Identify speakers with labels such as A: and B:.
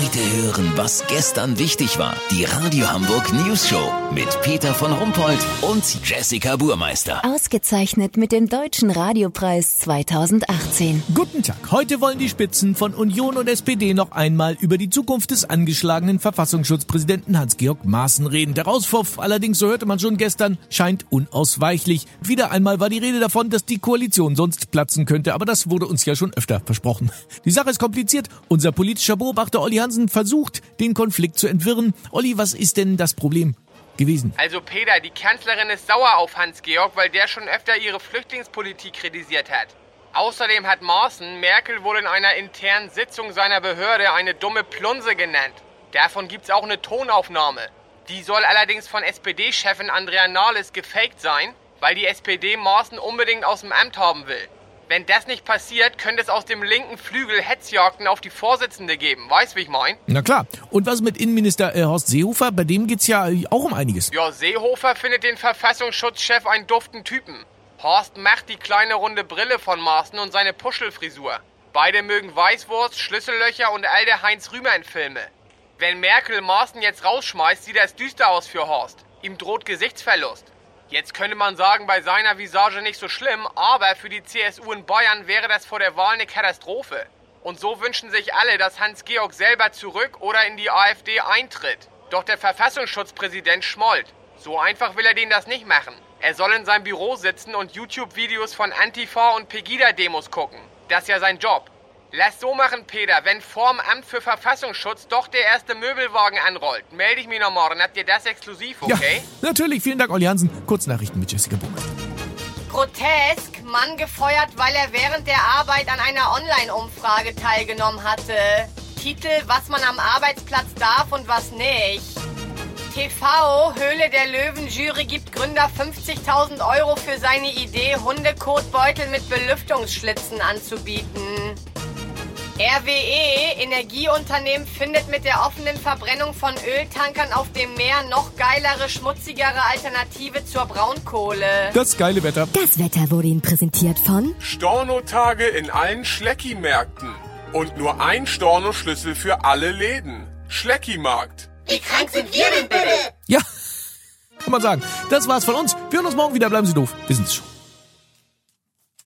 A: Heute hören, was gestern wichtig war. Die Radio Hamburg News Show mit Peter von Rumpold und Jessica Burmeister.
B: Ausgezeichnet mit dem Deutschen Radiopreis 2018.
C: Guten Tag. Heute wollen die Spitzen von Union und SPD noch einmal über die Zukunft des angeschlagenen Verfassungsschutzpräsidenten Hans-Georg Maaßen reden. Der Rauswurf allerdings, so hörte man schon gestern, scheint unausweichlich. Wieder einmal war die Rede davon, dass die Koalition sonst platzen könnte, aber das wurde uns ja schon öfter versprochen. Die Sache ist kompliziert. Unser politischer Beobachter Olli Hansen versucht, den Konflikt zu entwirren. Olli, was ist denn das Problem? Gewesen.
D: Also Peter, die Kanzlerin ist sauer auf Hans-Georg, weil der schon öfter ihre Flüchtlingspolitik kritisiert hat. Außerdem hat Maaßen Merkel wohl in einer internen Sitzung seiner Behörde eine dumme Plunse genannt. Davon gibt's auch eine Tonaufnahme. Die soll allerdings von SPD-Chefin Andrea Nahles gefaked sein, weil die SPD Maaßen unbedingt aus dem Amt haben will. Wenn das nicht passiert, könnte es aus dem linken Flügel Hetzjagden auf die Vorsitzende geben. Weißt, wie ich mein?
C: Na klar. Und was mit Innenminister äh, Horst Seehofer? Bei dem geht's ja äh, auch um einiges.
D: Ja, Seehofer findet den Verfassungsschutzchef einen duften Typen. Horst macht die kleine runde Brille von Maaßen und seine Puschelfrisur. Beide mögen Weißwurst, Schlüssellöcher und all der Heinz-Rühmann-Filme. Wenn Merkel Maaßen jetzt rausschmeißt, sieht das düster aus für Horst. Ihm droht Gesichtsverlust. Jetzt könnte man sagen, bei seiner Visage nicht so schlimm, aber für die CSU in Bayern wäre das vor der Wahl eine Katastrophe. Und so wünschen sich alle, dass Hans-Georg selber zurück oder in die AfD eintritt. Doch der Verfassungsschutzpräsident schmollt. So einfach will er denen das nicht machen. Er soll in seinem Büro sitzen und YouTube-Videos von Antifa und Pegida-Demos gucken. Das ist ja sein Job. Lass so machen, Peter. Wenn vorm Amt für Verfassungsschutz doch der erste Möbelwagen anrollt, melde ich mich noch morgen. Habt ihr das exklusiv, okay?
C: Ja, natürlich. Vielen Dank, Olli Hansen. Kurznachrichten mit Jessica Buch.
E: Grotesk, Mann gefeuert, weil er während der Arbeit an einer Online-Umfrage teilgenommen hatte. Titel, was man am Arbeitsplatz darf und was nicht. TV, Höhle der Löwen-Jury gibt Gründer 50.000 Euro für seine Idee, Hundekotbeutel mit Belüftungsschlitzen anzubieten. RWE, Energieunternehmen, findet mit der offenen Verbrennung von Öltankern auf dem Meer noch geilere, schmutzigere Alternative zur Braunkohle.
C: Das geile Wetter.
B: Das Wetter wurde Ihnen präsentiert von
F: Stornotage in allen Schlecki-Märkten. Und nur ein Storno-Schlüssel für alle Läden. Schlecki-Markt.
G: Wie krank sind wir denn bitte?
C: Ja, kann man sagen. Das war's von uns. Wir hören uns morgen wieder. Bleiben Sie doof. Wir sind's schon.